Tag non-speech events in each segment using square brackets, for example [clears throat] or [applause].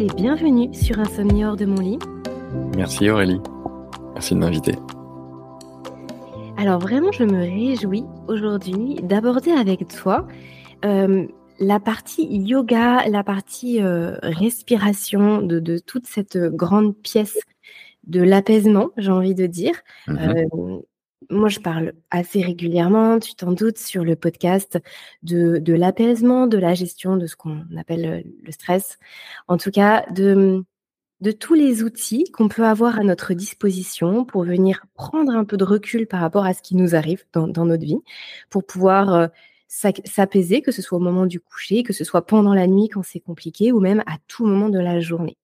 Et bienvenue sur Insomnie hors de mon lit. Merci Aurélie. Merci de m'inviter. Alors vraiment, je me réjouis aujourd'hui d'aborder avec toi euh, la partie yoga, la partie euh, respiration de, toute cette grande pièce de l'apaisement, j'ai envie de dire. Mhm. Euh, moi, je parle assez régulièrement, tu t'en doutes, sur le podcast de, l'apaisement, de la gestion de ce qu'on appelle le stress. En tout cas, de, tous les outils qu'on peut avoir à notre disposition pour venir prendre un peu de recul par rapport à ce qui nous arrive dans, dans notre vie, pour pouvoir euh, s'apaiser, que ce soit au moment du coucher, que ce soit pendant la nuit quand c'est compliqué, ou même à tout moment de la journée.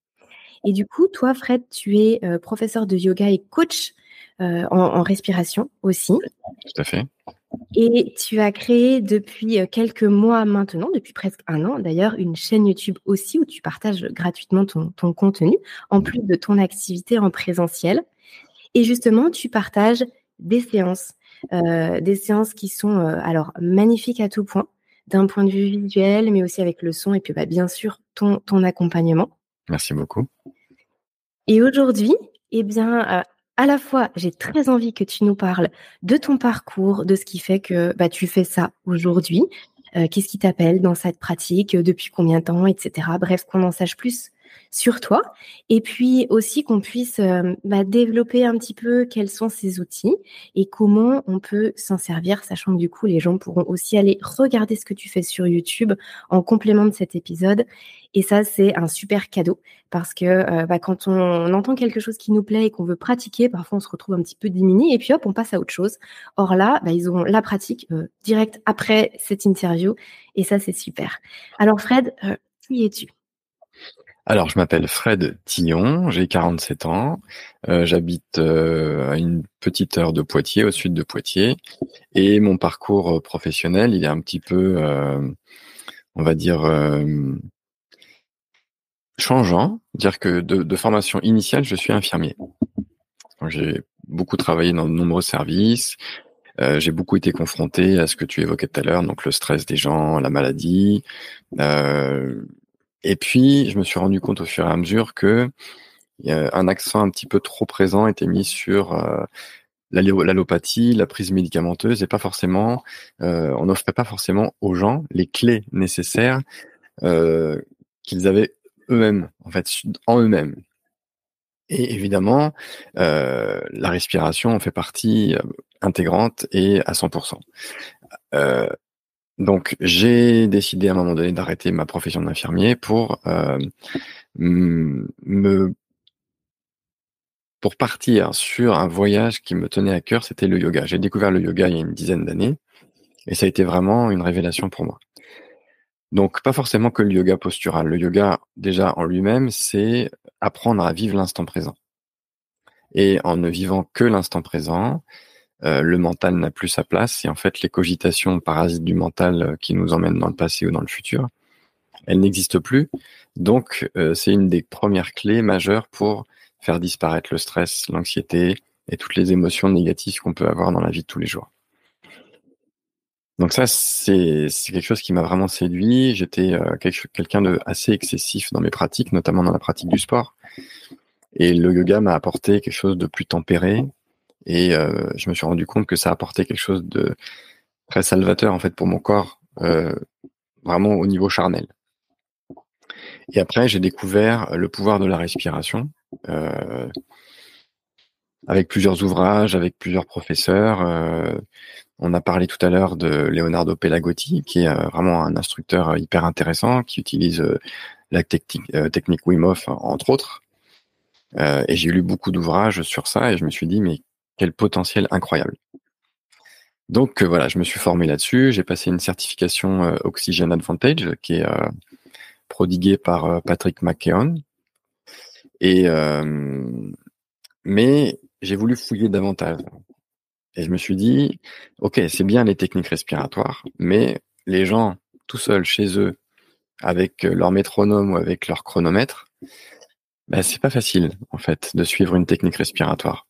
Et du coup, toi, Fred, tu es euh, professeur de yoga et coach euh, en, respiration aussi. Tout à fait. Et tu as créé depuis euh, quelques mois maintenant, depuis presque un an d'ailleurs, une chaîne YouTube aussi où tu partages gratuitement ton, contenu, en plus de ton activité en présentiel. Et justement, tu partages des séances, euh, des séances qui sont alors magnifiques à tout point, d'un point de vue visuel, mais aussi avec le son et puis bah, bien sûr ton, ton accompagnement. Merci beaucoup. Et aujourd'hui, eh bien, à la fois, j'ai très envie que tu nous parles de ton parcours, de ce qui fait que bah, tu fais ça aujourd'hui. Euh, qu'est-ce qui t'appelle dans cette pratique, depuis combien de temps, etc. Bref, qu'on en sache plus sur toi et puis aussi qu'on puisse euh, bah, développer un petit peu quels sont ces outils et comment on peut s'en servir, sachant que du coup les gens pourront aussi aller regarder ce que tu fais sur YouTube en complément de cet épisode. Et ça, c'est un super cadeau parce que euh, bah, quand on, entend quelque chose qui nous plaît et qu'on veut pratiquer, parfois on se retrouve un petit peu diminué et puis hop, on passe à autre chose. Or là, bah, ils ont la pratique euh, direct après cette interview et ça, c'est super. Alors Fred, qui es-tu? Alors, je m'appelle Fred Tillon, j'ai 47 ans, euh, j'habite euh, à une petite heure de Poitiers, au sud de Poitiers, et mon parcours professionnel, il est un petit peu, euh, on va dire, changeant, dire que de, formation initiale, je suis infirmier. J'ai beaucoup travaillé dans de nombreux services, j'ai beaucoup été confronté à ce que tu évoquais tout à l'heure, donc le stress des gens, la maladie. Euh, et puis, je me suis rendu compte au fur et à mesure que un accent un petit peu trop présent était mis sur euh, l'allopathie, la prise médicamenteuse, et pas forcément, euh, on n'offrait pas forcément aux gens les clés nécessaires euh, qu'ils avaient eux-mêmes, en fait, en eux-mêmes. Et évidemment, la respiration en fait partie intégrante et à 100%. Donc j'ai décidé à un moment donné d'arrêter ma profession d'infirmier pour euh, me pour partir sur un voyage qui me tenait à cœur, c'était le yoga. J'ai découvert le yoga il y a une dizaine d'années et ça a été vraiment une révélation pour moi. Donc pas forcément que le yoga postural. Le yoga déjà en lui-même, c'est apprendre à vivre l'instant présent. Et en ne vivant que l'instant présent, euh, le mental n'a plus sa place et en fait les cogitations parasites du mental euh, qui nous emmènent dans le passé ou dans le futur, elles n'existent plus. Donc euh, c'est une des premières clés majeures pour faire disparaître le stress, l'anxiété et toutes les émotions négatives qu'on peut avoir dans la vie de tous les jours. Donc ça, c'est quelque chose qui m'a vraiment séduit. J'étais quelqu'un de assez excessif dans mes pratiques, notamment dans la pratique du sport. Et le yoga m'a apporté quelque chose de plus tempéré, et euh, je me suis rendu compte que ça apportait quelque chose de très salvateur en fait pour mon corps, euh, vraiment au niveau charnel. Et après, j'ai découvert le pouvoir de la respiration euh, avec plusieurs ouvrages, avec plusieurs professeurs. on a parlé tout à l'heure de Leonardo Pelagotti, qui est vraiment un instructeur hyper intéressant, qui utilise la technique, technique Wim Hof, entre autres. et j'ai lu beaucoup d'ouvrages sur ça et je me suis dit, mais quel potentiel incroyable. Donc euh, voilà, je me suis formé là-dessus. J'ai passé une certification euh, Oxygen Advantage qui est euh, prodiguée par Patrick McKeown. Et mais j'ai voulu fouiller davantage. Et je me suis dit, ok, c'est bien les techniques respiratoires, mais les gens tout seuls chez eux, avec leur métronome ou avec leur chronomètre, bah, c'est pas facile en fait de suivre une technique respiratoire.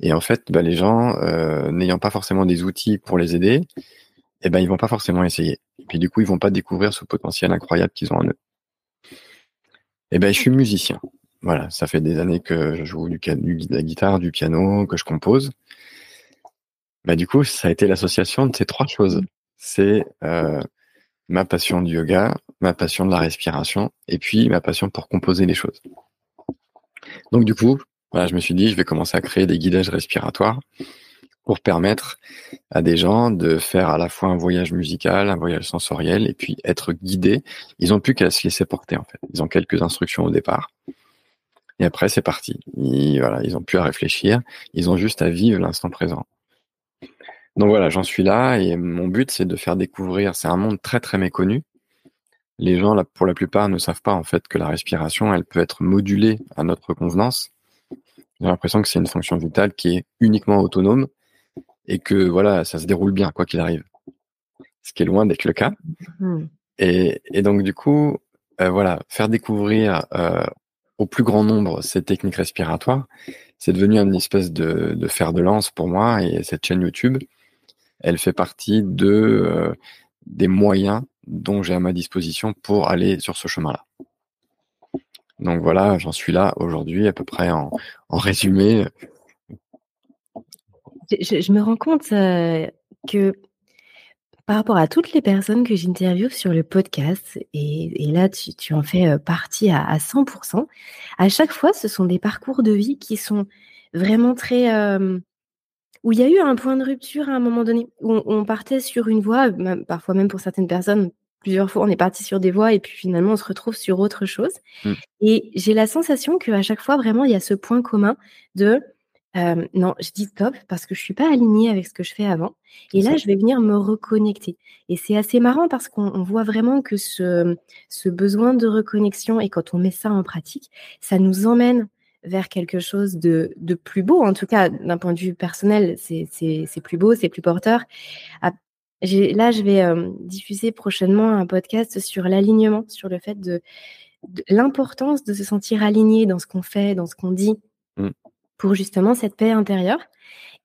Et en fait, bah, les gens, euh, n'ayant pas forcément des outils pour les aider, eh ben, ils vont pas forcément essayer. Et puis du coup, ils vont pas découvrir ce potentiel incroyable qu'ils ont en eux. Eh ben, je suis musicien. Voilà, ça fait des années que je joue du, de la guitare, du piano, que je compose. Bah, du coup, ça a été l'association de ces trois choses. C'est euh, ma passion du yoga, ma passion de la respiration, et puis ma passion pour composer les choses. Donc du coup, voilà, je me suis dit, je vais commencer à créer des guidages respiratoires pour permettre à des gens de faire à la fois un voyage musical, un voyage sensoriel, et puis être guidés. Ils ont plus qu'à se laisser porter en fait. Ils ont quelques instructions au départ. Et après, c'est parti. Ils, voilà, ils ont plus à réfléchir. Ils ont juste à vivre l'instant présent. Donc voilà, j'en suis là et mon but, c'est de faire découvrir. C'est un monde très très méconnu. Les gens, pour la plupart, ne savent pas en fait que la respiration, elle peut être modulée à notre convenance. J'ai l'impression que c'est une fonction vitale qui est uniquement autonome et que voilà, ça se déroule bien quoi qu'il arrive. Ce qui est loin d'être le cas. Mmh. Et, et, donc du coup, euh, voilà, faire découvrir euh, au plus grand nombre ces techniques respiratoires, c'est devenu une espèce de, de fer de lance pour moi et cette chaîne YouTube, elle fait partie de euh, des moyens dont j'ai à ma disposition pour aller sur ce chemin-là. Donc voilà, j'en suis là aujourd'hui à peu près en, résumé. Je, me rends compte euh, que par rapport à toutes les personnes que j'interviewe sur le podcast, et, là tu, en fais euh, partie à, à, 100%, à chaque fois ce sont des parcours de vie qui sont vraiment très... Euh, où il y a eu un point de rupture à un moment donné, où on, partait sur une voie, parfois même pour certaines personnes, plusieurs fois on est parti sur des voies et puis finalement on se retrouve sur autre chose. Mmh. Et j'ai la sensation qu'à chaque fois vraiment il y a ce point commun de euh, non, je dis stop parce que je suis pas alignée avec ce que je fais avant. Et là, je vais venir me reconnecter. Et c'est assez marrant parce qu'on voit vraiment que ce, ce besoin de reconnexion et quand on met ça en pratique, ça nous emmène vers quelque chose de, de plus beau. En tout cas, d'un point de vue personnel, c'est plus beau, c'est plus porteur. Ah, là, je vais euh, diffuser prochainement un podcast sur l'alignement, sur le fait de, de l'importance de se sentir aligné dans ce qu'on fait, dans ce qu'on dit, mmh. pour justement cette paix intérieure.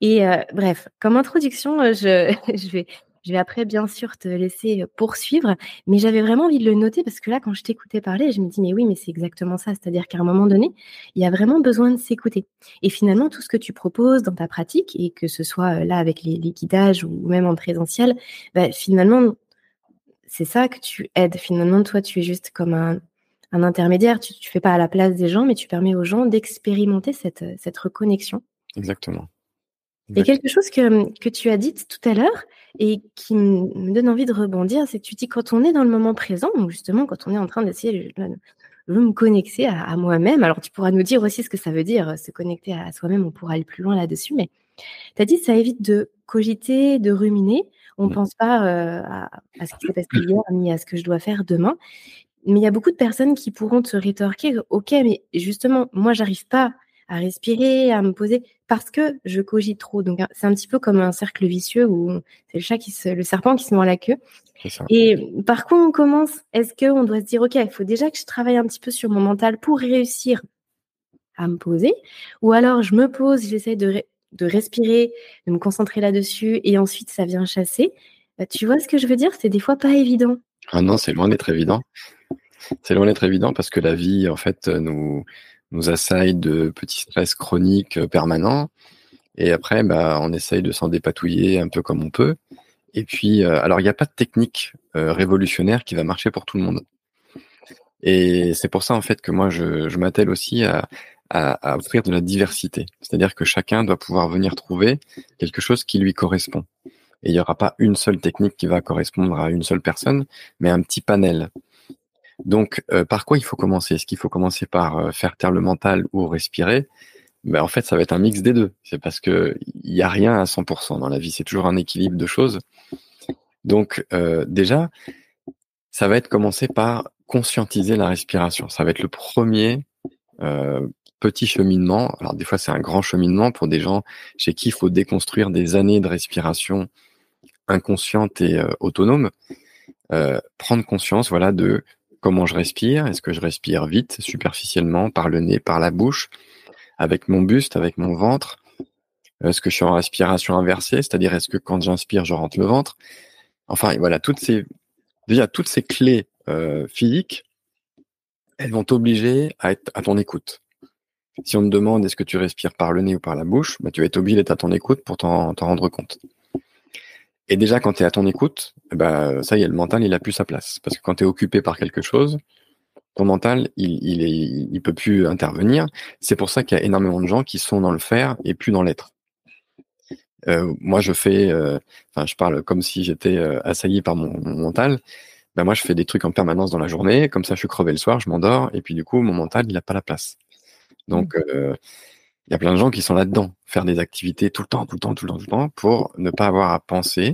Et euh, bref, comme introduction, euh, je, [laughs] je vais je vais après, bien sûr, te laisser poursuivre, mais j'avais vraiment envie de le noter parce que là, quand je t'écoutais parler, je me dis, mais oui, mais c'est exactement ça. C'est-à-dire qu'à un moment donné, il y a vraiment besoin de s'écouter. Et finalement, tout ce que tu proposes dans ta pratique, et que ce soit là avec les, guidages ou même en présentiel, bah, finalement, c'est ça que tu aides. Finalement, toi, tu es juste comme un, intermédiaire. Tu ne fais pas à la place des gens, mais tu permets aux gens d'expérimenter cette, cette reconnexion. Exactement. Il y a quelque chose que, que tu as dit tout à l'heure et qui me donne envie de rebondir, c'est que tu dis quand on est dans le moment présent, donc justement quand on est en train d'essayer de, me connecter à, moi-même, alors tu pourras nous dire aussi ce que ça veut dire, se connecter à soi-même, on pourra aller plus loin là-dessus, mais tu as dit ça évite de cogiter, de ruminer, on ne pense pas euh, à, à, ce qui s'est passé hier [clears throat] ni à ce que je dois faire demain. Mais il y a beaucoup de personnes qui pourront te rétorquer, ok, mais justement, moi, j'arrive pas à respirer, à me poser parce que je cogite trop. Donc c'est un petit peu comme un cercle vicieux où c'est le chat qui se, le serpent qui se mord la queue. Et par contre, on commence Est-ce qu'on doit se dire ok, il faut déjà que je travaille un petit peu sur mon mental pour réussir à me poser, ou alors je me pose, j'essaie de, de respirer, de me concentrer là-dessus, et ensuite ça vient chasser. Bah, tu vois ce que je veux dire? C'est des fois pas évident. Ah non, c'est loin d'être évident. C'est loin d'être évident parce que la vie, en fait, nous nous assaille de petits stress chroniques euh, permanents. Et après, bah, on essaye de s'en dépatouiller un peu comme on peut. Et puis, euh, alors, il n'y a pas de technique euh, révolutionnaire qui va marcher pour tout le monde. Et c'est pour ça, en fait, que moi, je, m'attelle aussi à, à, à, offrir de la diversité. C'est-à-dire que chacun doit pouvoir venir trouver quelque chose qui lui correspond. Et il n'y aura pas une seule technique qui va correspondre à une seule personne, mais un petit panel. Donc, euh, par quoi il faut commencer? Est-ce qu'il faut commencer par euh, faire taire le mental ou respirer? Ben, En fait, ça va être un mix des deux. C'est parce que il n'y a rien à 100% dans la vie. C'est toujours un équilibre de choses. Donc, euh, déjà, ça va être commencer par conscientiser la respiration. Ça va être le premier petit cheminement. Alors, des fois, c'est un grand cheminement pour des gens chez qui il faut déconstruire des années de respiration inconsciente et autonome. prendre conscience, voilà, de comment je respire. Est-ce que je respire vite, superficiellement, par le nez, par la bouche, avec mon buste, avec mon ventre? Est-ce que je suis en respiration inversée, c'est-à-dire est-ce que quand j'inspire, je rentre le ventre? Enfin, voilà, toutes ces déjà toutes ces clés euh, physiques elles vont t'obliger à être à ton écoute. Si on te demande est-ce que tu respires par le nez ou par la bouche, bah, tu vas être obligé d'être à ton écoute pour t'en rendre compte. Et déjà, quand tu es à ton écoute, bah, ça y est, le mental, il a plus sa place. Parce que quand tu es occupé par quelque chose, ton mental, il, il, est, il peut plus intervenir. C'est pour ça qu'il y a énormément de gens qui sont dans le faire et plus dans l'être. Euh, moi, je fais, euh, enfin, je parle comme si j'étais euh, assailli par mon, mental. Ben moi, je fais des trucs en permanence dans la journée. Comme ça, je suis crevé le soir, je m'endors, et puis du coup, mon mental, il n'a pas la place. Donc, mmh. Il y a plein de gens qui sont là-dedans, faire des activités tout le temps, tout le temps, tout le temps, tout le temps, pour ne pas avoir à penser.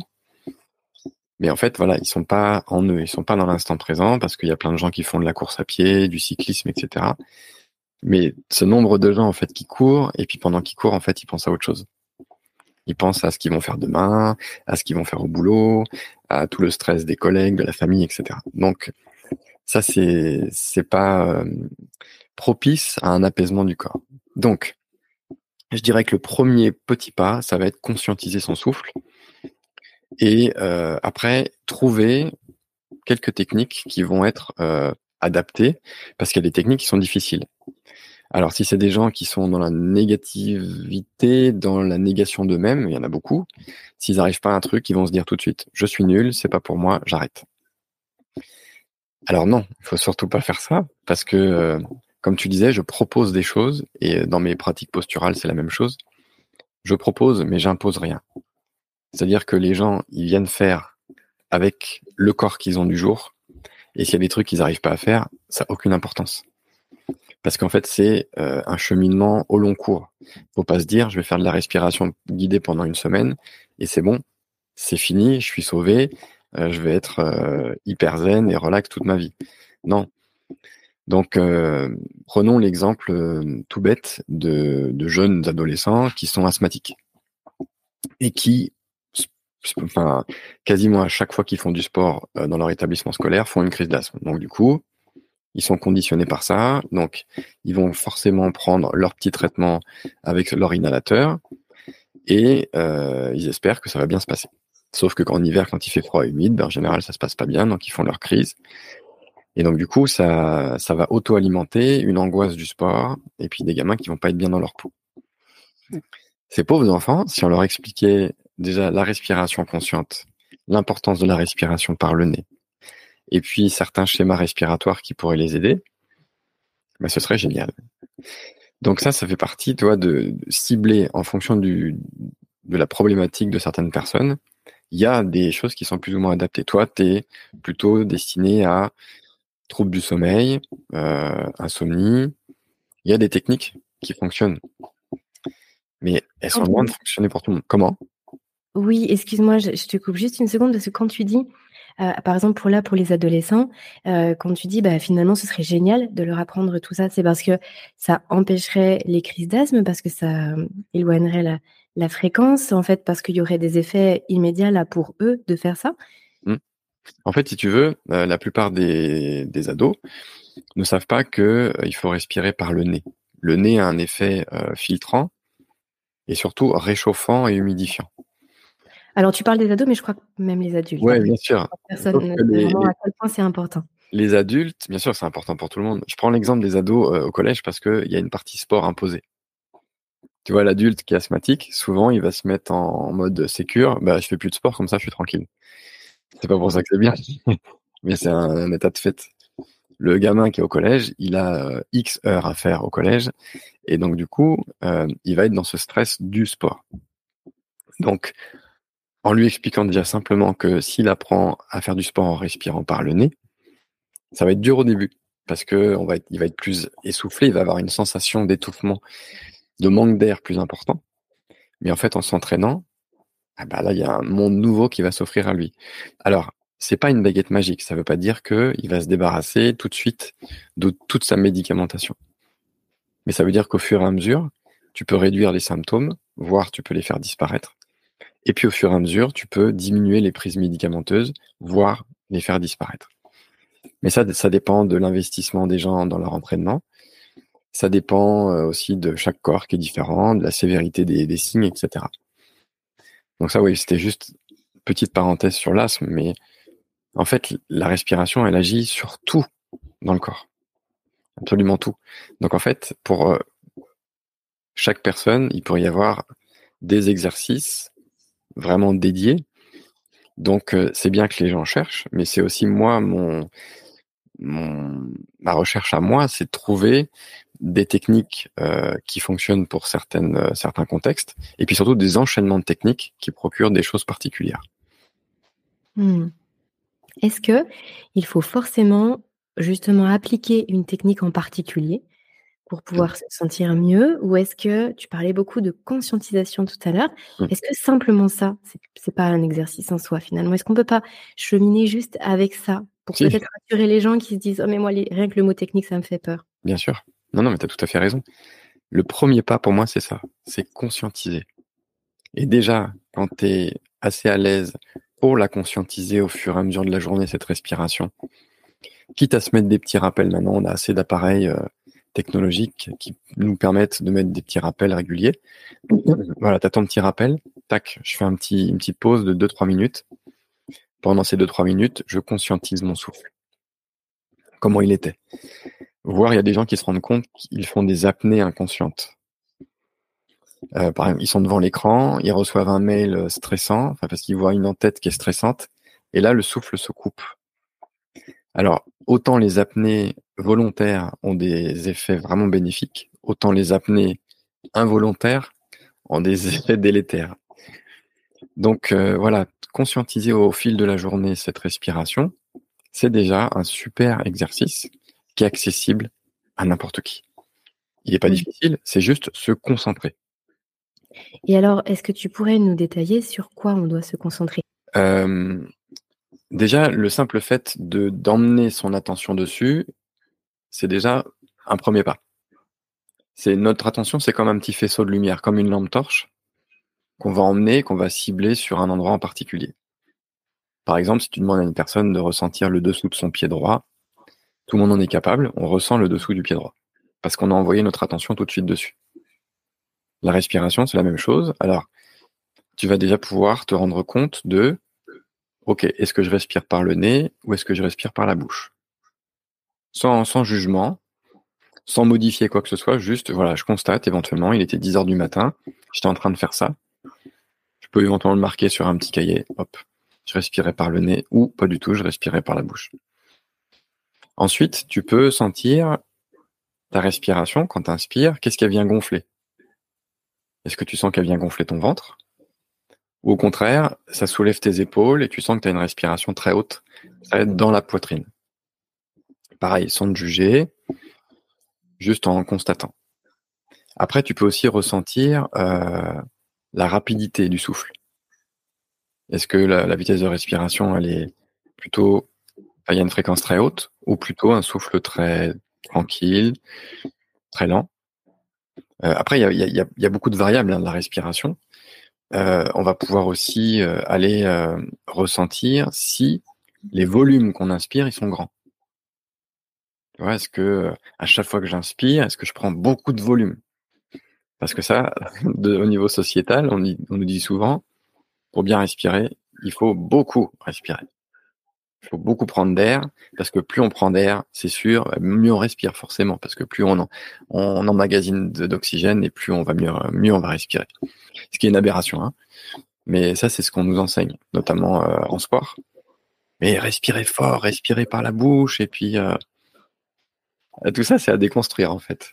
Mais en fait, voilà, ils sont pas en eux, ils sont pas dans l'instant présent, parce qu'il y a plein de gens qui font de la course à pied, du cyclisme, etc. Mais ce nombre de gens en fait qui courent, et puis pendant qu'ils courent, en fait, ils pensent à autre chose. Ils pensent à ce qu'ils vont faire demain, à ce qu'ils vont faire au boulot, à tout le stress des collègues, de la famille, etc. Donc ça, c'est c'est pas euh, propice à un apaisement du corps. Donc, je dirais que le premier petit pas, ça va être conscientiser son souffle et euh, après trouver quelques techniques qui vont être euh, adaptées parce qu'il y a des techniques qui sont difficiles. Alors, si c'est des gens qui sont dans la négativité, dans la négation d'eux-mêmes, il y en a beaucoup. S'ils n'arrivent pas à un truc, ils vont se dire tout de suite je suis nul, c'est pas pour moi, j'arrête. Alors non, il faut surtout pas faire ça parce que, euh, comme tu disais, je propose des choses et dans mes pratiques posturales, c'est la même chose. Je propose, mais j'impose rien. C'est-à-dire que les gens, ils viennent faire avec le corps qu'ils ont du jour. Et s'il y a des trucs qu'ils n'arrivent pas à faire, ça n'a aucune importance parce qu'en fait c'est euh, un cheminement au long cours. Faut pas se dire je vais faire de la respiration guidée pendant une semaine et c'est bon, c'est fini, je suis sauvé, euh, je vais être euh, hyper zen et relax toute ma vie. Non. Donc prenons l'exemple tout bête de, jeunes adolescents qui sont asthmatiques et qui enfin quasiment à chaque fois qu'ils font du sport dans leur établissement scolaire font une crise d'asthme. Donc du coup, ils sont conditionnés par ça, donc ils vont forcément prendre leur petit traitement avec leur inhalateur et euh, ils espèrent que ça va bien se passer. Sauf que en hiver, quand il fait froid et humide, ben, en général, ça se passe pas bien, donc ils font leur crise. Et donc du coup, ça, ça va auto-alimenter une angoisse du sport et puis des gamins qui vont pas être bien dans leur peau. Ces pauvres enfants, si on leur expliquait déjà la respiration consciente, l'importance de la respiration par le nez, et puis certains schémas respiratoires qui pourraient les aider, bah, ce serait génial. Donc ça, ça fait partie, toi, de, cibler en fonction du, de la problématique de certaines personnes. Il y a des choses qui sont plus ou moins adaptées. Toi, tu es plutôt destiné à troubles du sommeil, euh, insomnie. Il y a des techniques qui fonctionnent. Mais elles sont loin de fonctionner pour tout le monde. Comment? Oui, excuse-moi, je, te coupe juste une seconde parce que quand tu dis euh, par exemple, pour là, pour les adolescents, euh, quand tu dis, bah, finalement, ce serait génial de leur apprendre tout ça, c'est parce que ça empêcherait les crises d'asthme, parce que ça éloignerait la, fréquence, en fait, parce qu'il y aurait des effets immédiats là pour eux de faire ça. En fait, si tu veux, la plupart des, ados ne savent pas qu'il faut respirer par le nez. Le nez a un effet filtrant et surtout réchauffant et humidifiant. Alors, tu parles des ados, mais je crois que même les adultes. Oui, hein. bien sûr. Personne ne vraiment à quel point c'est important. Les adultes, bien sûr, c'est important pour tout le monde. Je prends l'exemple des ados euh, au collège parce qu'il y a une partie sport imposée. Tu vois, l'adulte qui est asthmatique, souvent, il va se mettre en mode sécure. Bah, je fais plus de sport, comme ça, je suis tranquille. C'est pas pour ça que c'est bien, [laughs] mais c'est un, état de fait. Le gamin qui est au collège, il a euh, X heures à faire au collège, et donc du coup, euh, il va être dans ce stress du sport. Donc, en lui expliquant déjà simplement que s'il apprend à faire du sport en respirant par le nez, ça va être dur au début parce que on va va être plus essoufflé, il va avoir une sensation d'étouffement, de manque d'air plus important. Mais en fait, en s'entraînant, ah bah là, il y a un monde nouveau qui va s'offrir à lui. Alors, c'est pas une baguette magique. Ça veut pas dire que il va se débarrasser tout de suite de toute sa médicamentation. Mais ça veut dire qu'au fur et à mesure, tu peux réduire les symptômes, voire tu peux les faire disparaître. Et puis au fur et à mesure, tu peux diminuer les prises médicamenteuses, voire les faire disparaître. Mais ça, ça dépend de l'investissement des gens dans leur entraînement. Ça dépend euh, aussi de chaque corps qui est différent, de la sévérité des, signes, etc. Donc ça, oui, c'était juste petite parenthèse sur l'asthme, mais en fait, la respiration, elle agit sur tout dans le corps. absolument tout. Donc en fait, pour chaque personne, il pourrait y avoir des exercices vraiment dédiés. Donc c'est bien que les gens cherchent, mais c'est aussi moi mon, ma recherche à moi, c'est de trouver des techniques euh, qui fonctionnent pour certaines, euh, certains contextes, et puis surtout des enchaînements de techniques qui procurent des choses particulières. Hmm. Est-ce que il faut forcément justement appliquer une technique en particulier pour pouvoir se sentir mieux Ou est-ce que tu parlais beaucoup de conscientisation tout à l'heure? Mmh. Est-ce que simplement ça, c'est pas un exercice en soi finalement? Est-ce qu'on peut pas cheminer juste avec ça pour peut-être rassurer les gens qui se disent Oh, mais moi, rien que le mot technique, ça me fait peur Bien sûr. Non, non, mais tu as tout à fait raison. Le premier pas pour moi, c'est ça c'est conscientiser. Et déjà, quand tu es assez à l'aise pour la conscientiser au fur et à mesure de la journée, cette respiration, quitte à se mettre des petits rappels, maintenant on a assez d'appareils euh, technologiques qui nous permettent de mettre des petits rappels réguliers. [clears throat] Voilà, tu as ton petit rappel, tac, je fais un petit, une petite pause de 2-3 minutes. Pendant ces 2-3 minutes, je conscientise mon souffle. Comment il était. Voir, il y a des gens qui se rendent compte qu'ils font des apnées inconscientes. Euh, par exemple, ils sont devant l'écran, ils reçoivent un mail stressant, parce qu'ils voient une en-tête qui est stressante, et là, le souffle se coupe. Alors, autant les apnées volontaires ont des effets vraiment bénéfiques, autant les apnées involontaires ont des [laughs] effets délétères. Donc euh, voilà, conscientiser au fil de la journée cette respiration, c'est déjà un super exercice qui est accessible à n'importe qui. Il n'est pas difficile, c'est juste se concentrer. Et alors, est-ce que tu pourrais nous détailler sur quoi on doit se concentrer? Euh, Déjà, le simple fait de d'emmener son attention dessus, c'est déjà un premier pas. C'est notre attention, c'est comme un petit faisceau de lumière, comme une lampe torche qu'on va emmener, qu'on va cibler sur un endroit en particulier. Par exemple, si tu demandes à une personne de ressentir le dessous de son pied droit, tout le monde en est capable, on ressent le dessous du pied droit, parce qu'on a envoyé notre attention tout de suite dessus. La respiration, c'est la même chose. Alors, tu vas déjà pouvoir te rendre compte de ok, est-ce que je respire par le nez ou est-ce que je respire par la bouche? Sans, jugement, sans modifier quoi que ce soit, juste, voilà, je constate éventuellement, il était 10 heures du matin, j'étais en train de faire ça. Je peux éventuellement le marquer sur un petit cahier, hop, je respirais par le nez ou pas du tout, je respirais par la bouche. Ensuite, tu peux sentir ta respiration quand tu inspires, qu'est-ce qu'elle vient gonfler? Est-ce que tu sens qu'elle vient gonfler ton ventre? Ou au contraire, ça soulève tes épaules et tu sens que tu as une respiration très haute. Ça va être dans la poitrine. Pareil, sans te juger, juste en constatant. Après, tu peux aussi ressentir euh, la rapidité du souffle. Est-ce que la, vitesse de respiration, elle est plutôt, il une fréquence très haute, ou plutôt un souffle très tranquille, très lent. Après, il y a, beaucoup de variables hein, de la respiration. Euh, on va pouvoir aussi euh, aller euh, ressentir si les volumes qu'on inspire, ils sont grands. Est-ce que à chaque fois que j'inspire, est-ce que je prends beaucoup de volume? Parce que ça, [laughs] au niveau sociétal, on nous dit souvent, pour bien respirer, il faut beaucoup respirer. Il faut beaucoup prendre d'air, parce que plus on prend d'air, c'est sûr, mieux on respire forcément, parce que plus on, on emmagasine d'oxygène et plus on va mieux, mieux on va respirer. Ce qui est une aberration, hein. Mais ça, c'est ce qu'on nous enseigne, notamment euh, en sport. Mais respirer fort, respirer par la bouche, et puis euh, tout ça, c'est à déconstruire en fait.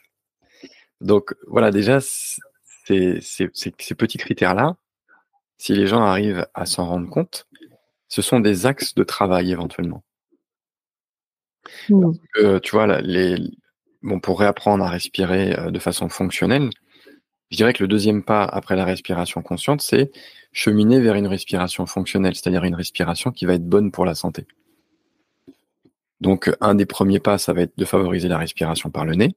Donc voilà, déjà, ces petits critères-là, si les gens arrivent à s'en rendre compte, ce sont des axes de travail éventuellement. Tu vois, les, bon, pour réapprendre à respirer euh, de façon fonctionnelle, je dirais que le deuxième pas après la respiration consciente, c'est cheminer vers une respiration fonctionnelle, c'est-à-dire une respiration qui va être bonne pour la santé. Donc, un des premiers pas, ça va être de favoriser la respiration par le nez.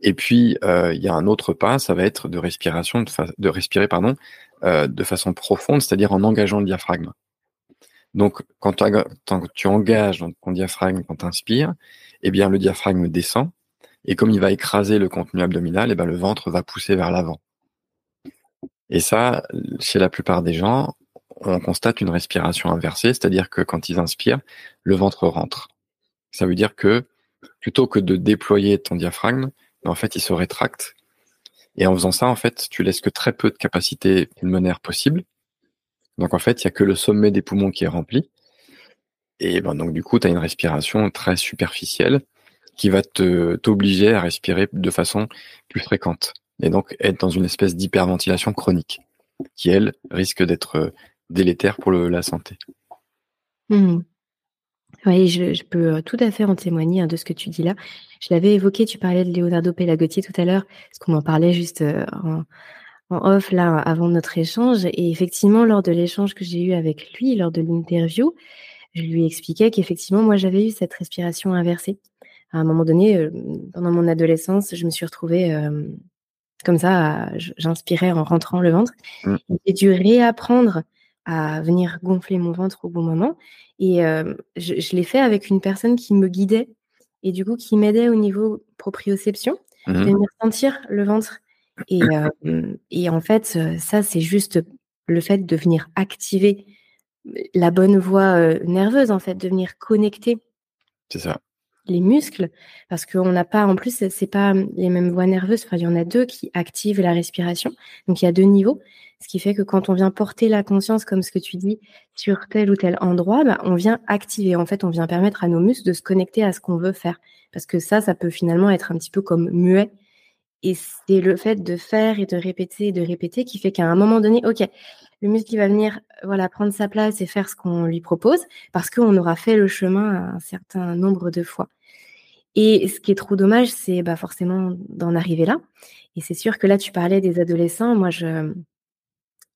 Et puis, euh, il y a un autre pas, ça va être de respiration, de, respirer, pardon, euh, de façon profonde, c'est-à-dire en engageant le diaphragme. Donc, quand tu, engages ton diaphragme quand tu inspires, eh bien, le diaphragme descend, et comme il va écraser le contenu abdominal, eh bien, le ventre va pousser vers l'avant. Et ça, chez la plupart des gens, on constate une respiration inversée, c'est-à-dire que quand ils inspirent, le ventre rentre. Ça veut dire que plutôt que de déployer ton diaphragme, en fait, il se rétracte. Et en faisant ça, en fait, tu laisses que très peu de capacité pulmonaire possible. Donc, en fait, il y a que le sommet des poumons qui est rempli. Et ben, donc, du coup, tu as une respiration très superficielle qui va te t'obliger à respirer de façon plus fréquente. Et donc, être dans une espèce d'hyperventilation chronique qui, elle, risque d'être délétère pour la santé. Mmh. Oui, je, peux euh, tout à fait en témoigner hein, de ce que tu dis là. Je l'avais évoqué, tu parlais de Leonardo Pelagottier tout à l'heure, parce qu'on en parlait juste euh, en, off là avant notre échange. Et effectivement, lors de l'échange que j'ai eu avec lui, lors de l'interview, je lui expliquais qu'effectivement, moi, j'avais eu cette respiration inversée. À un moment donné, euh, pendant mon adolescence, je me suis retrouvée comme ça, j'inspirais en rentrant le ventre. Mmh. J'ai dû réapprendre à venir gonfler mon ventre au bon moment. Et je, l'ai fait avec une personne qui me guidait et du coup qui m'aidait au niveau proprioception, mmh de venir sentir le ventre. Et, et en fait, ça, c'est juste le fait de venir activer la bonne voie nerveuse, en fait, de venir connecter. C'est ça les muscles, parce qu'on n'a pas, en plus, c'est pas les mêmes voies nerveuses. Il y en a deux qui activent la respiration. Donc, il y a deux niveaux. Ce qui fait que quand on vient porter la conscience, comme ce que tu dis, sur tel ou tel endroit, bah, on vient activer. En fait, on vient permettre à nos muscles de se connecter à ce qu'on veut faire. Parce que ça, ça peut finalement être un petit peu comme muet. Et c'est le fait de faire et de répéter et de répéter qui fait qu'à un moment donné, OK, le muscle va venir voilà prendre sa place et faire ce qu'on lui propose parce qu'on aura fait le chemin un certain nombre de fois. Et ce qui est trop dommage, c'est bah, forcément d'en arriver là. Et c'est sûr que là, tu parlais des adolescents. Moi, je,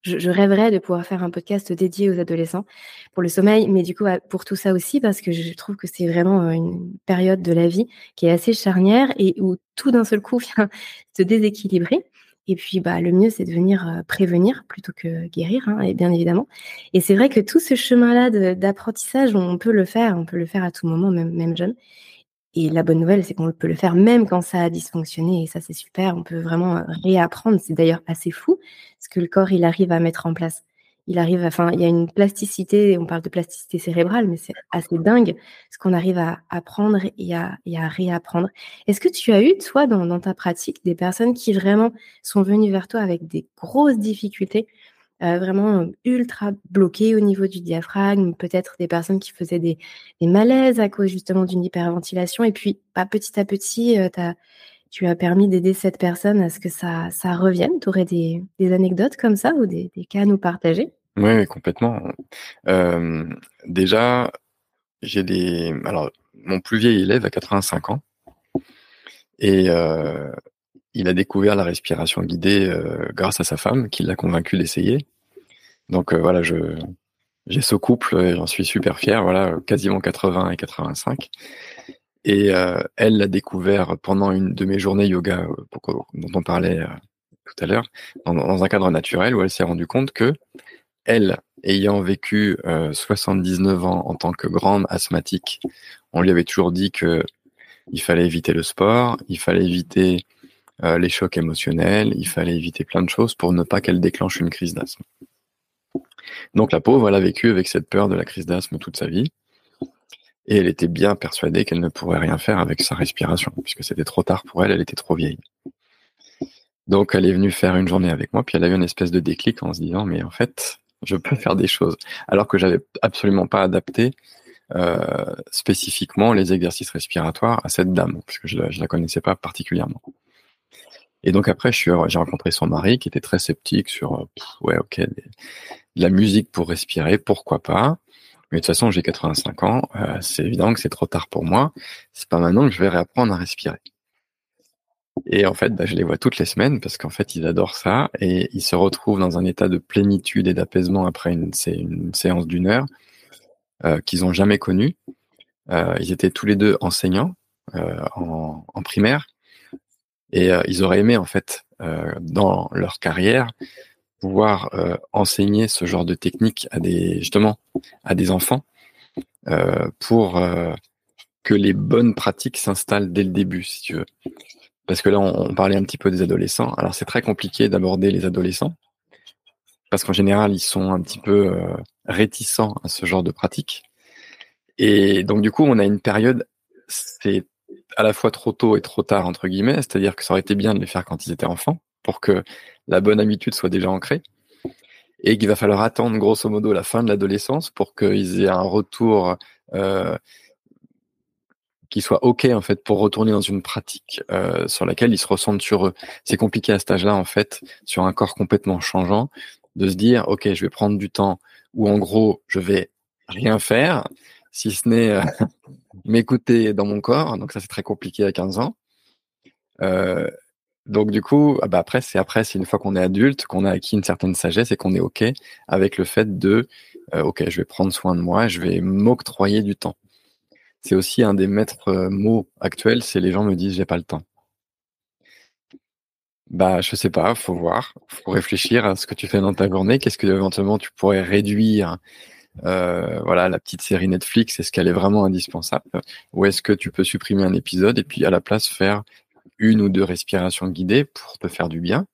je, rêverais de pouvoir faire un podcast dédié aux adolescents pour le sommeil, mais du coup, pour tout ça aussi, parce que je trouve que c'est vraiment une période de la vie qui est assez charnière et où tout d'un seul coup [laughs] vient se déséquilibrer. Et puis, bah, le mieux, c'est de venir prévenir plutôt que guérir, hein, et bien évidemment. Et c'est vrai que tout ce chemin-là d'apprentissage, on peut le faire, on peut le faire à tout moment, même, même jeune. Et la bonne nouvelle, c'est qu'on peut le faire même quand ça a dysfonctionné. Et ça, c'est super. On peut vraiment réapprendre. C'est d'ailleurs assez fou ce que le corps, il arrive à mettre en place. Il arrive, enfin, il y a une plasticité, on parle de plasticité cérébrale, mais c'est assez dingue ce qu'on arrive à apprendre et à, réapprendre. Est-ce que tu as eu, toi, dans ta pratique, des personnes qui vraiment sont venues vers toi avec des grosses difficultés euh, vraiment ultra bloqué au niveau du diaphragme, peut-être des personnes qui faisaient des, malaises à cause justement d'une hyperventilation. Et puis, bah, petit à petit, euh, tu as permis d'aider cette personne à ce que ça, revienne. Tu aurais des, anecdotes comme ça ou des, cas à nous partager? Oui, complètement. Euh, déjà, j'ai des. Alors, mon plus vieil élève a 85 ans. Et il a découvert la respiration guidée grâce à sa femme qui l'a convaincu d'essayer. Donc euh, voilà, j'ai ce couple et j'en suis super fier. Voilà, quasiment 80 et 85. Et euh, elle l'a découvert pendant une de mes journées yoga euh, dont on parlait tout à l'heure, dans, un cadre naturel où elle s'est rendue compte que elle, ayant vécu 79 ans en tant que grande asthmatique, on lui avait toujours dit que il fallait éviter le sport, il fallait éviter les chocs émotionnels, il fallait éviter plein de choses pour ne pas qu'elle déclenche une crise d'asthme. Donc la pauvre, elle a vécu avec cette peur de la crise d'asthme toute sa vie. Et elle était bien persuadée qu'elle ne pourrait rien faire avec sa respiration, puisque c'était trop tard pour elle, elle était trop vieille. Donc elle est venue faire une journée avec moi, puis elle a eu une espèce de déclic en se disant, mais en fait, je peux faire des choses. Alors que j'avais absolument pas adapté euh, spécifiquement les exercices respiratoires à cette dame, puisque je la, la connaissais pas particulièrement. Et donc après, j'ai rencontré son mari qui était très sceptique sur, ouais, ok, la musique pour respirer, pourquoi pas. Mais de toute façon, j'ai 85 ans, euh, c'est évident que c'est trop tard pour moi. C'est pas maintenant que je vais réapprendre à respirer. Et en fait, bah, je les vois toutes les semaines parce qu'en fait, ils adorent ça et ils se retrouvent dans un état de plénitude et d'apaisement après une, séance d'une heure euh, qu'ils ont jamais connue. Euh, ils étaient tous les deux enseignants euh, en, en, primaire et euh, ils auraient aimé en fait dans leur carrière pouvoir euh, enseigner ce genre de technique à des justement à des enfants euh, pour euh, que les bonnes pratiques s'installent dès le début, si tu veux. Parce que là, on, parlait un petit peu des adolescents. Alors, c'est très compliqué d'aborder les adolescents parce qu'en général, ils sont un petit peu réticents à ce genre de pratique. Et donc, du coup, on a une période, c'est à la fois trop tôt et trop tard entre guillemets, c'est-à-dire que ça aurait été bien de les faire quand ils étaient enfants pour que la bonne habitude soit déjà ancrée et qu'il va falloir attendre grosso modo la fin de l'adolescence pour qu'ils aient un retour euh, qui soit ok en fait pour retourner dans une pratique euh, sur laquelle ils se ressentent sur eux. C'est compliqué à cet âge-là en fait, sur un corps complètement changeant, de se dire ok je vais prendre du temps où en gros je vais rien faire si ce n'est euh, m'écouter dans mon corps. Donc ça c'est très compliqué à 15 ans. Euh, donc du coup, ah bah après c'est après c'est une fois qu'on est adulte, qu'on a acquis une certaine sagesse et qu'on est ok avec le fait de euh, ok je vais prendre soin de moi, je vais m'octroyer du temps. C'est aussi un des maîtres euh, mots actuels, c'est les gens me disent j'ai pas le temps. Bah je sais pas, faut voir, faut réfléchir à ce que tu fais dans ta journée, qu'est-ce que éventuellement tu pourrais réduire. Euh, voilà, la petite série Netflix, est-ce qu'elle est vraiment indispensable? Ou est-ce que tu peux supprimer un épisode et puis à la place faire une ou deux respirations guidées pour te faire du bien,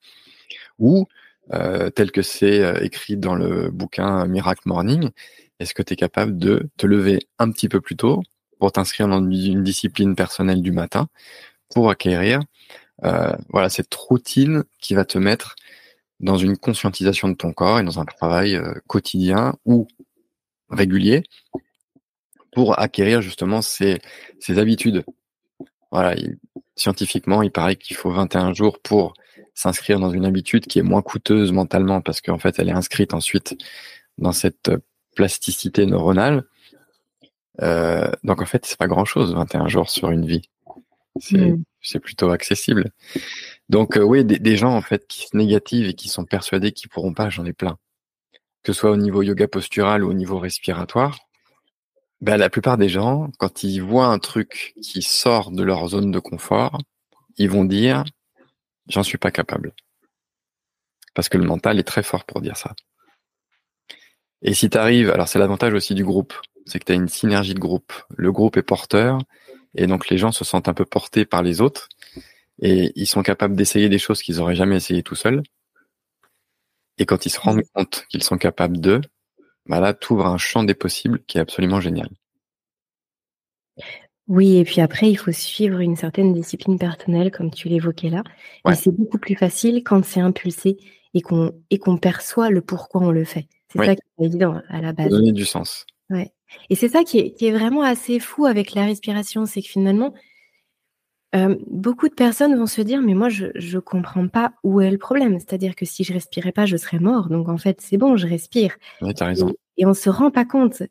ou euh, tel que c'est euh, écrit dans le bouquin Miracle Morning, est-ce que tu es capable de te lever un petit peu plus tôt pour t'inscrire dans une discipline personnelle du matin pour acquérir voilà cette routine qui va te mettre dans une conscientisation de ton corps et dans un travail quotidien ou régulier pour acquérir justement ces, ces habitudes. Voilà, scientifiquement, il paraît qu'il faut 21 jours pour s'inscrire dans une habitude qui est moins coûteuse mentalement parce qu'en fait, elle est inscrite ensuite dans cette plasticité neuronale. Euh, donc en fait, c'est pas grand chose, 21 jours sur une vie. C'est mm. plutôt accessible. Donc euh, oui, des, gens en fait qui sont négatives et qui sont persuadés qu'ils pourront pas, j'en ai plein. Que ce soit au niveau yoga postural ou au niveau respiratoire, bah, la plupart des gens, quand ils voient un truc qui sort de leur zone de confort, ils vont dire j'en suis pas capable. Parce que le mental est très fort pour dire ça. Et si tu arrives, alors c'est l'avantage aussi du groupe, c'est que tu as une synergie de groupe. Le groupe est porteur, et donc les gens se sentent un peu portés par les autres, et ils sont capables d'essayer des choses qu'ils n'auraient jamais essayé tout seuls. Et quand ils se rendent compte qu'ils sont capables d'eux, bah là, tu ouvres un champ des possibles qui est absolument génial. Oui, et puis après, il faut suivre une certaine discipline personnelle, comme tu l'évoquais là. Et c'est beaucoup plus facile quand c'est impulsé et qu'on qu'on perçoit le pourquoi on le fait. C'est ça qui est évident à la base. Donner du sens. Ouais. Et c'est ça qui est, qui est vraiment assez fou avec la respiration, c'est que finalement, beaucoup de personnes vont se dire: «Mais moi je je comprends pas où est le problème. C'est-à-dire que si je respirais pas, je serais mort, donc en fait, c'est bon, je respire» Oui, tu as raison. et on se rend pas compte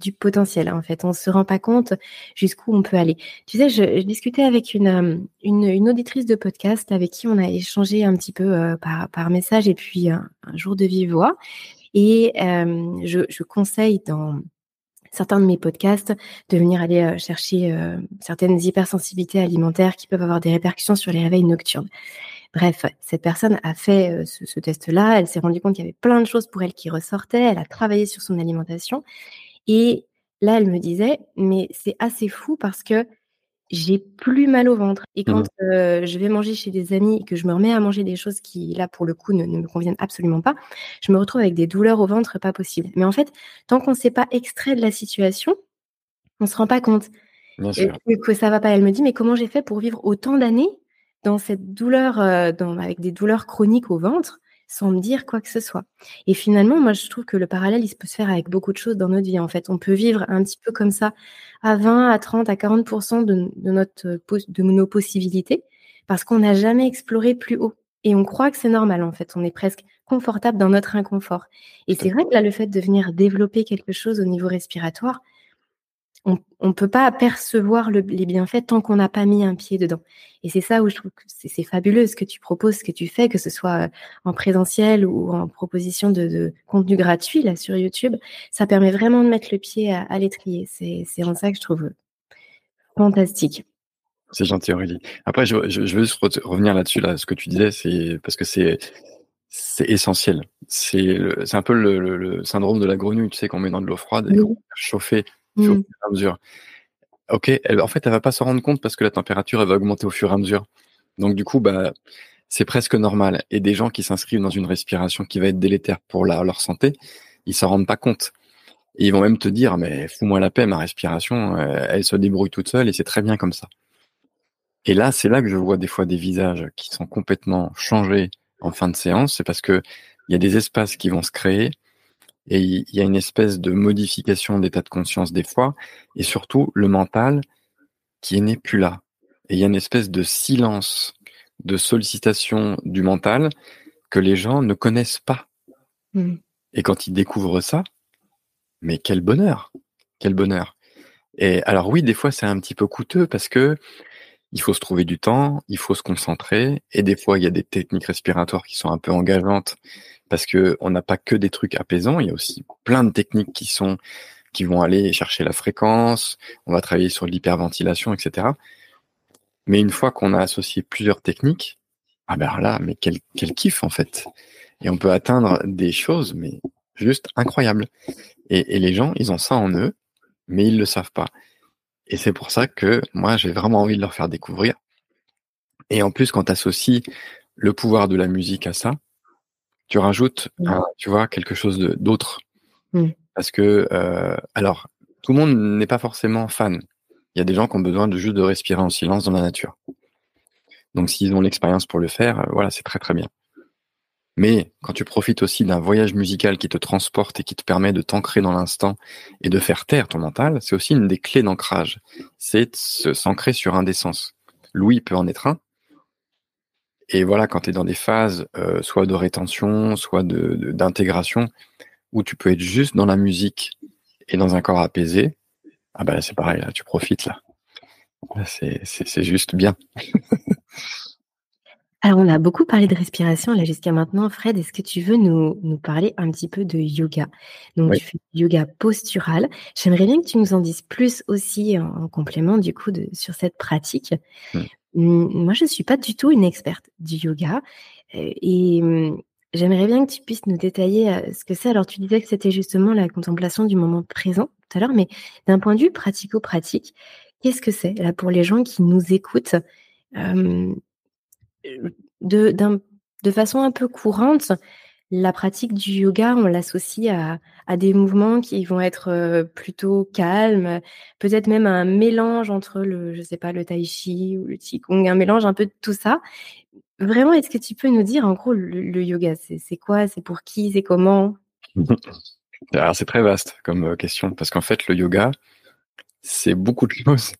du potentiel, en fait. On se rend pas compte jusqu'où on peut aller. Tu sais, je discutais avec une, une une auditrice de podcast avec qui on a échangé un petit peu, par par message et puis un jour de vive voix et je je conseille dans certains de mes podcasts, de venir aller euh, chercher euh, certaines hypersensibilités alimentaires qui peuvent avoir des répercussions sur les réveils nocturnes. Bref, cette personne a fait euh, ce, ce test-là, elle s'est rendue compte qu'il y avait plein de choses pour elle qui ressortaient, elle a travaillé sur son alimentation. Et là, elle me disait, mais c'est assez fou parce que j'ai plus mal au ventre. Et quand mmh je vais manger chez des amis et que je me remets à manger des choses qui, là, pour le coup, ne, me conviennent absolument pas, je me retrouve avec des douleurs au ventre pas possibles. Mais en fait, tant qu'on ne s'est pas extrait de la situation, on ne se rend pas compte que ça va pas. Elle me dit, mais comment j'ai fait pour vivre autant d'années dans cette douleur, dans, avec des douleurs chroniques au ventre sans me dire quoi que ce soit. Et finalement, moi, je trouve que le parallèle, il se peut se faire avec beaucoup de choses dans notre vie. En fait, on peut vivre un petit peu comme ça à 20, à 30, à 40 de, de, notre, de nos possibilités parce qu'on n'a jamais exploré plus haut. Et on croit que c'est normal, en fait. On est presque confortable dans notre inconfort. Et c'est vrai que là, le fait de venir développer quelque chose au niveau respiratoire, on ne peut pas percevoir les bienfaits tant qu'on n'a pas mis un pied dedans. Et c'est ça où je trouve que c'est fabuleux ce que tu proposes, ce que tu fais, que ce soit euh, en présentiel ou en proposition de, contenu gratuit là sur YouTube. Ça permet vraiment de mettre le pied à, l'étrier. C'est en ça que je trouve fantastique. C'est gentil Aurélie. Après, je, veux juste revenir là-dessus, là, ce que tu disais, c'est parce que c'est c'est essentiel. C'est un peu le, syndrome de la grenouille, tu sais, qu'on met dans de l'eau froide et qu'on chauffer au fur mmh. et à mesure. Ok, elle, en fait, elle va pas s'en rendre compte parce que la température elle va augmenter au fur et à mesure. Donc du coup, bah, c'est presque normal. Et des gens qui s'inscrivent dans une respiration qui va être délétère pour leur santé, ils s'en rendent pas compte. ils vont même te dire, mais fous-moi la paix, ma respiration, euh, elle se débrouille toute seule et c'est très bien comme ça. Et là, c'est là que je vois des fois des visages qui sont complètement changés en fin de séance. C'est parce que il y a des espaces qui vont se créer et il y a une espèce de modification d'état de conscience des fois et surtout le mental qui n'est plus là. Et il y a une espèce de silence, de sollicitation du mental que les gens ne connaissent pas. Mmh. Et quand ils découvrent ça, mais quel bonheur, quel bonheur. Et alors oui, des fois c'est un petit peu coûteux parce que il faut se trouver du temps, il faut se concentrer, et des fois il y a des techniques respiratoires qui sont un peu engageantes parce que on n'a pas que des trucs apaisants, il y a aussi plein de techniques qui sont qui vont aller chercher la fréquence, on va travailler sur l'hyperventilation, etc. Mais une fois qu'on a associé plusieurs techniques, ah ben là, mais quel, quel kiff en fait. Et on peut atteindre des choses, mais juste incroyables. Et, et les gens, ils ont ça en eux, mais ils le savent pas. Et c'est pour ça que moi, j'ai vraiment envie de leur faire découvrir. Et en plus, quand tu associes le pouvoir de la musique à ça, tu rajoutes, mmh. tu vois, quelque chose d'autre. Mmh. Parce que, euh, alors, tout le monde n'est pas forcément fan. Il y a des gens qui ont besoin de juste de respirer en silence dans la nature. Donc, s'ils ont l'expérience pour le faire, euh, voilà, c'est très très bien. Mais quand tu profites aussi d'un voyage musical qui te transporte et qui te permet de t'ancrer dans l'instant et de faire taire ton mental, c'est aussi une des clés d'ancrage. C'est de s'ancrer sur un des sens. Louis peut en être un. Et voilà, quand tu es dans des phases euh, soit de rétention, soit d'intégration, de, où tu peux être juste dans la musique et dans un corps apaisé, ah ben c'est pareil, là, tu profites là. c'est juste bien. [laughs] Alors, on a beaucoup parlé de respiration là jusqu'à maintenant. Fred, est-ce que tu veux nous, nous parler un petit peu de yoga? Donc, tu fais yoga postural. J'aimerais bien que tu nous en dises plus aussi en, complément du coup de, sur cette pratique. Mmh. Mmh, moi, je ne suis pas du tout une experte du yoga euh, et mmh, j'aimerais bien que tu puisses nous détailler euh, ce que c'est. Alors, tu disais que c'était justement la contemplation du moment présent tout à l'heure, mais d'un point de vue pratico-pratique, qu'est-ce que c'est là pour les gens qui nous écoutent? De, façon un peu courante, la pratique du yoga, on l'associe à, à, des mouvements qui vont être plutôt calmes, peut-être même un mélange entre le, je sais pas, le tai chi ou le qigong, un mélange un peu de tout ça. Vraiment, est-ce que tu peux nous dire en gros le, yoga, c'est quoi, c'est pour qui, c'est comment? [laughs] Alors c'est très vaste comme question parce qu'en fait le yoga, c'est beaucoup de choses.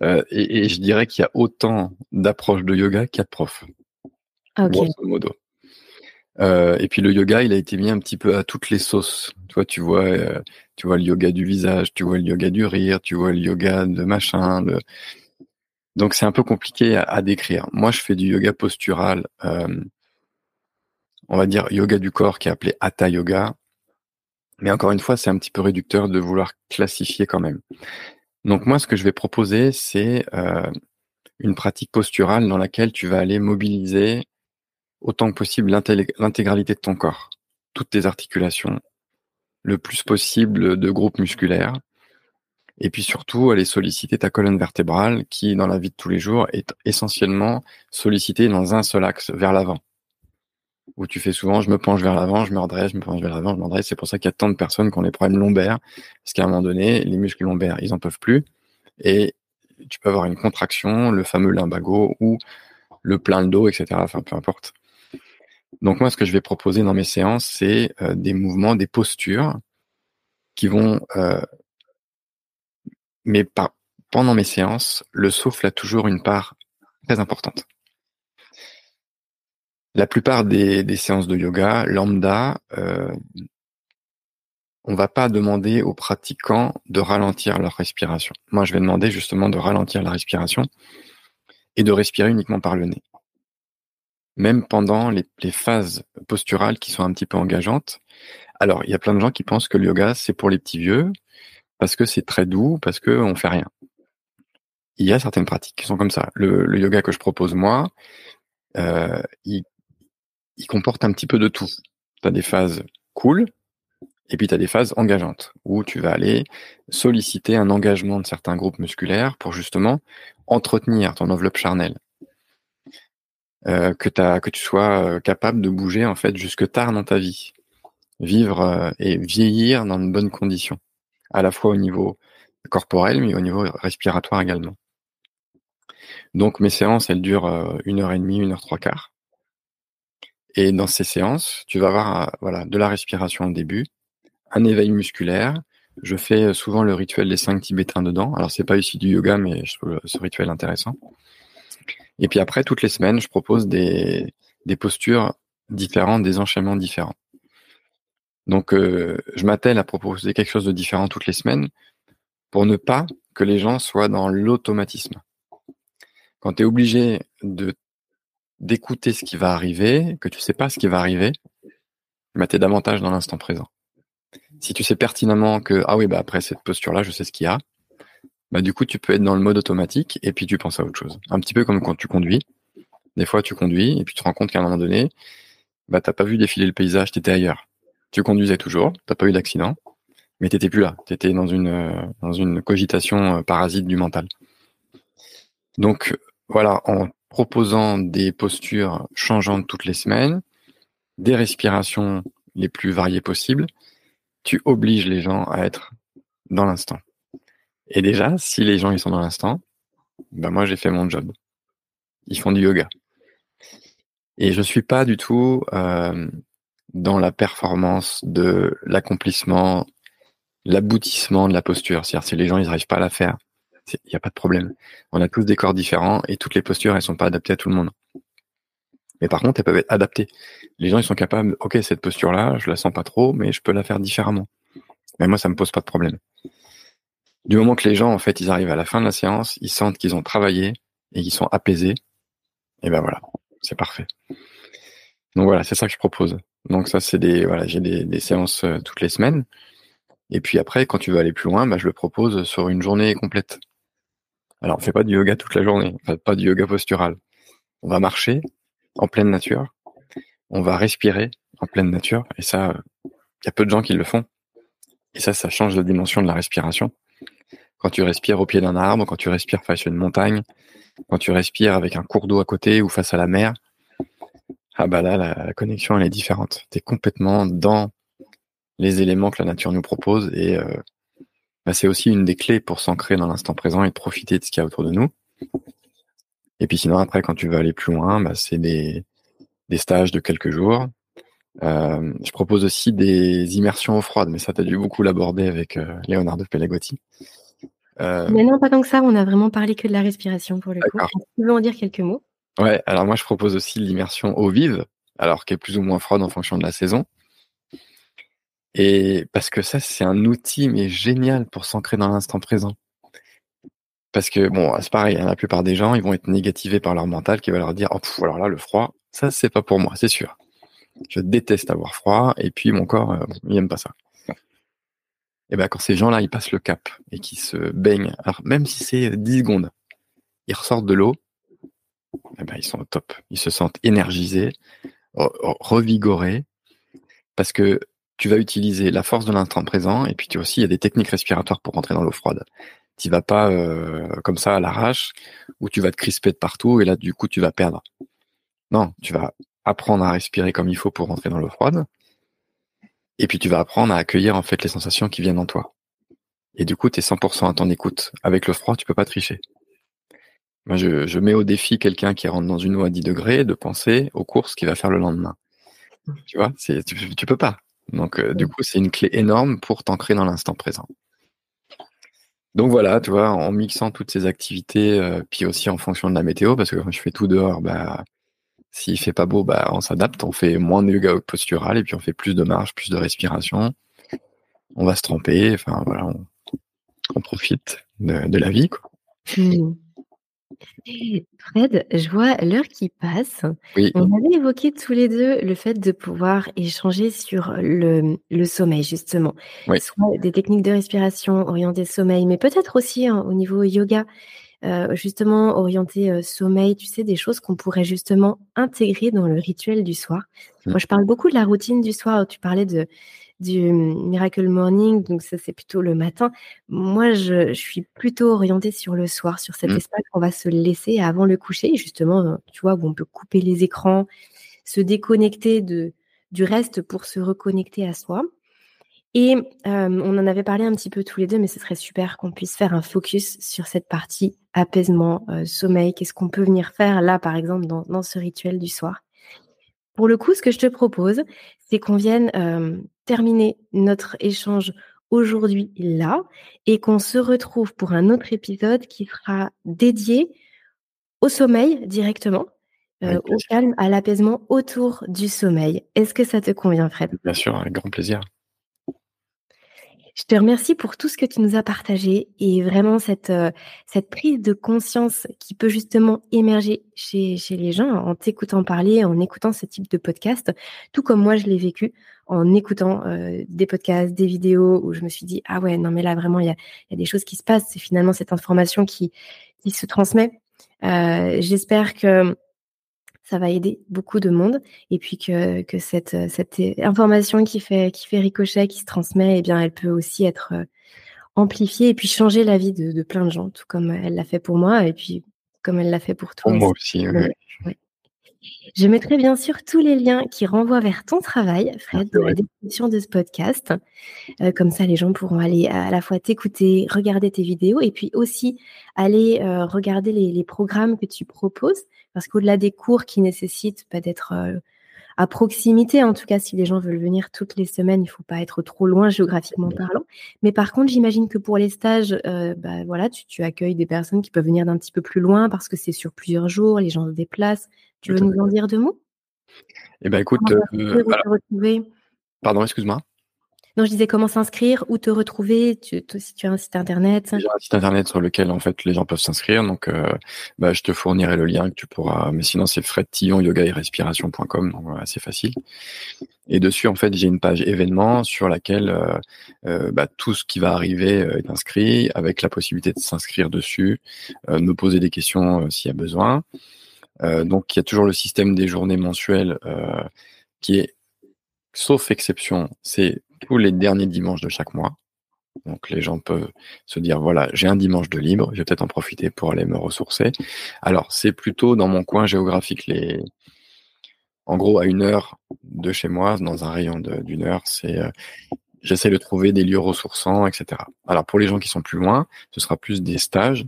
Euh, et, je dirais qu'il y a autant d'approches de yoga qu'il y a de profs. modo. Euh, et puis le yoga, il a été mis un petit peu à toutes les sauces. Toi, tu vois, euh, tu vois le yoga du visage, tu vois le yoga du rire, tu vois le yoga de machin. Donc c'est un peu compliqué à, décrire. Moi, je fais du yoga postural, on va dire yoga du corps, qui est appelé Hatha Yoga. Mais encore une fois, c'est un petit peu réducteur de vouloir classifier quand même. Donc moi, ce que je vais proposer, c'est euh, une pratique posturale dans laquelle tu vas aller mobiliser autant que possible l'intégralité de ton corps, toutes tes articulations, le plus possible de groupes musculaires, et puis surtout aller solliciter ta colonne vertébrale qui, dans la vie de tous les jours, est essentiellement sollicitée dans un seul axe, vers l'avant où tu fais souvent je me penche vers l'avant, je me redresse, je me penche vers l'avant, je me redresse. C'est pour ça qu'il y a tant de personnes qui ont des problèmes lombaires, parce qu'à un moment donné, les muscles lombaires, ils en peuvent plus, et tu peux avoir une contraction, le fameux lumbago ou le plein de dos, etc. Enfin, peu importe. Donc moi, ce que je vais proposer dans mes séances, c'est euh, des mouvements, des postures qui vont... Euh, mais pendant mes séances, le souffle a toujours une part très importante. La plupart des, séances de yoga lambda, euh, on va pas demander aux pratiquants de ralentir leur respiration. Moi, je vais demander justement de ralentir la respiration et de respirer uniquement par le nez. Même pendant les, phases posturales qui sont un petit peu engageantes. Alors, il y a plein de gens qui pensent que le yoga, c'est pour les petits vieux, parce que c'est très doux, parce qu'on fait rien. Il y a certaines pratiques qui sont comme ça. Le, le yoga que je propose moi, euh, il il comporte un petit peu de tout. Tu as des phases cool, et puis tu as des phases engageantes, où tu vas aller solliciter un engagement de certains groupes musculaires pour justement entretenir ton enveloppe charnelle. Euh, que, que tu sois euh, capable de bouger en fait jusque tard dans ta vie. Vivre euh, et vieillir dans de bonnes conditions, à la fois au niveau corporel, mais au niveau respiratoire également. Donc mes séances, elles durent euh, une heure et demie, une heure trois quarts. Et dans ces séances, tu vas avoir euh, voilà de la respiration au début, un éveil musculaire. Je fais euh, souvent le rituel des cinq tibétains dedans. Alors c'est pas ici du yoga, mais je trouve ce rituel intéressant. Et puis après, toutes les semaines, je propose des, des postures différentes, des enchaînements différents. Donc je m'attelle à proposer quelque chose de différent toutes les semaines pour ne pas que les gens soient dans l'automatisme. Quand tu es obligé de d'écouter ce qui va arriver, que tu sais pas ce qui va arriver, bah, tu es davantage dans l'instant présent. Si tu sais pertinemment que, ah oui, bah après cette posture-là, je sais ce qu'il y a, bah du coup, tu peux être dans le mode automatique et puis tu penses à autre chose. Un petit peu comme quand tu conduis. Des fois, tu conduis et puis tu te rends compte qu'à un moment donné, bah t'as pas vu défiler le paysage, tu étais ailleurs. Tu conduisais toujours, t'as pas eu d'accident, mais t'étais plus là. Tu étais dans une, dans une cogitation euh, parasite du mental. Donc, voilà, en proposant des postures changeantes toutes les semaines, des respirations les plus variées possibles, tu obliges les gens à être dans l'instant. Et déjà, si les gens ils sont dans l'instant, ben moi j'ai fait mon job. Ils font du yoga. Et je suis pas du tout euh, dans la performance de l'accomplissement, l'aboutissement de la posture. C'est-à-dire si les gens ils n'arrivent pas à la faire, il n'y a pas de problème. On a tous des corps différents et toutes les postures, elles sont pas adaptées à tout le monde. Mais par contre, elles peuvent être adaptées. Les gens, ils sont capables, ok, cette posture-là, je la sens pas trop, mais je peux la faire différemment. Mais moi, ça me pose pas de problème. Du moment que les gens, en fait, ils arrivent à la fin de la séance, ils sentent qu'ils ont travaillé et qu'ils sont apaisés, et ben voilà, c'est parfait. Donc voilà, c'est ça que je propose. Donc ça, c'est des, voilà, j'ai des, séances euh, toutes les semaines. Et puis après, quand tu veux aller plus loin, bah, je le propose sur une journée complète. Alors, on fait pas du yoga toute la journée, on fait pas du yoga postural. On va marcher en pleine nature, on va respirer en pleine nature, et ça, il y a peu de gens qui le font. Et ça, ça change la dimension de la respiration. Quand tu respires au pied d'un arbre, quand tu respires face à une montagne, quand tu respires avec un cours d'eau à côté ou face à la mer, ah bah là, la, connexion, elle est différente. Tu es complètement dans les éléments que la nature nous propose et euh, bah, c'est aussi une des clés pour s'ancrer dans l'instant présent et profiter de ce qu'il y a autour de nous. Et puis sinon, après, quand tu veux aller plus loin, bah, c'est des, des stages de quelques jours. Euh, je propose aussi des immersions eau froide, mais ça, tu as dû beaucoup l'aborder avec euh, Leonardo Pelagotti. Euh, mais non, pas tant que ça, on a vraiment parlé que de la respiration pour le coup. Tu veux en dire quelques mots? Ouais, alors moi je propose aussi l'immersion eau vive, alors qui est plus ou moins froide en fonction de la saison. Et parce que ça, c'est un outil, mais génial pour s'ancrer dans l'instant présent. Parce que, bon, c'est pareil, hein, la plupart des gens, ils vont être négativés par leur mental qui va leur dire, oh, alors là, le froid, ça, c'est pas pour moi, c'est sûr. Je déteste avoir froid, et puis mon corps, euh, il aime pas ça. Et ben, quand ces gens-là, ils passent le cap et qui se baignent, alors même si c'est 10 secondes, ils ressortent de l'eau, eh ben, ils sont au top. Ils se sentent énergisés, revigorés, parce que tu vas utiliser la force de l'instant présent et puis tu aussi il y a des techniques respiratoires pour rentrer dans l'eau froide. Tu vas pas euh, comme ça à l'arrache où tu vas te crisper de partout et là du coup tu vas perdre. Non, tu vas apprendre à respirer comme il faut pour rentrer dans l'eau froide. Et puis tu vas apprendre à accueillir en fait les sensations qui viennent en toi. Et du coup, tu es 100% à ton écoute. Avec le froid, tu peux pas tricher. Moi, je, mets au défi quelqu'un qui rentre dans une eau à 10 degrés de penser aux courses qu'il va faire le lendemain. Tu vois, tu, tu peux pas. Donc, euh, du coup, c'est une clé énorme pour t'ancrer dans l'instant présent. Donc voilà, tu vois, en mixant toutes ces activités, euh, puis aussi en fonction de la météo, parce que quand je fais tout dehors, bah, s'il fait pas beau, bah, on s'adapte, on fait moins de yoga postural, et puis on fait plus de marche, plus de respiration. On va se tromper, enfin voilà, on, profite de, la vie, quoi. Mmh. Fred, je vois l'heure qui passe. On avait évoqué tous les deux le fait de pouvoir échanger sur le, sommeil, justement. Soit des techniques de respiration orientées sommeil, mais peut-être aussi hein, au niveau yoga, euh, justement orienté euh, sommeil, tu sais, des choses qu'on pourrait justement intégrer dans le rituel du soir. Mmh. Moi, je parle beaucoup de la routine du soir. Tu parlais de du Miracle Morning, donc ça c'est plutôt le matin. Moi, je, suis plutôt orientée sur le soir, sur cet mmh. espace qu'on va se laisser avant le coucher, justement, tu vois, où on peut couper les écrans, se déconnecter de, du reste pour se reconnecter à soi. Et on en avait parlé un petit peu tous les deux, mais ce serait super qu'on puisse faire un focus sur cette partie apaisement, sommeil. Qu'est-ce qu'on peut venir faire là, par exemple, dans, dans, ce rituel du soir? Pour le coup, ce que je te propose, c'est qu'on vienne terminer notre échange aujourd'hui là et qu'on se retrouve pour un autre épisode qui sera dédié au sommeil directement, euh, au calme, à l'apaisement autour du sommeil. Est-ce que ça te convient, Fred? Bien sûr, avec grand plaisir. Je te remercie pour tout ce que tu nous as partagé et vraiment cette, euh, cette prise de conscience qui peut justement émerger chez, chez les gens en t'écoutant parler, en écoutant ce type de podcast, tout comme moi je l'ai vécu en écoutant euh, des podcasts, des vidéos où je me suis dit, ah ouais, non mais là vraiment, il y a, y a, des choses qui se passent, c'est finalement cette information qui, qui se transmet. Euh, J'espère que ça va aider beaucoup de monde et puis que, que cette, cette information qui fait, qui fait ricochet, qui se transmet, eh bien, elle peut aussi être euh, amplifiée et puis changer la vie de, de plein de gens, tout comme elle l'a fait pour moi et puis comme elle l'a fait pour toi. Pour moi aussi, oui. Je mettrai bien sûr tous les liens qui renvoient vers ton travail, Fred, dans la description de ce podcast. Euh, comme ça, les gens pourront aller à la fois t'écouter, regarder tes vidéos et puis aussi aller euh, regarder les, les, programmes que tu proposes. Parce qu'au-delà des cours qui nécessitent d'être euh, à proximité, en tout cas, si les gens veulent venir toutes les semaines, il faut pas être trop loin géographiquement parlant. Mais par contre, j'imagine que pour les stages, euh, bah, voilà, tu, tu, accueilles des personnes qui peuvent venir d'un petit peu plus loin parce que c'est sur plusieurs jours, les gens se déplacent. Tu veux nous en dire deux mots? Eh ben, écoute, euh, pardon, excuse-moi. Non, je disais comment s'inscrire, où te retrouver, tu, si tu as un site internet. J'ai un site internet sur lequel en fait les gens peuvent s'inscrire, donc euh, bah, je te fournirai le lien que tu pourras. Mais sinon c'est Fred Tillon yoga et respiration.com, donc c'est facile. Et dessus en fait j'ai une page événements sur laquelle euh, euh, bah, tout ce qui va arriver est inscrit, avec la possibilité de s'inscrire dessus, nous poser des questions s'il y a besoin. Donc il y a toujours le système des journées mensuelles qui est sauf exception, c'est tous les derniers dimanches de chaque mois. Donc les gens peuvent se dire voilà, j'ai un dimanche de libre, je vais peut-être en profiter pour aller me ressourcer. Alors c'est plutôt dans mon coin géographique, les en gros à une heure de chez moi, dans un rayon d'une heure, c'est euh, j'essaie de trouver des lieux ressourçants, etc. Alors pour les gens qui sont plus loin, ce sera plus des stages.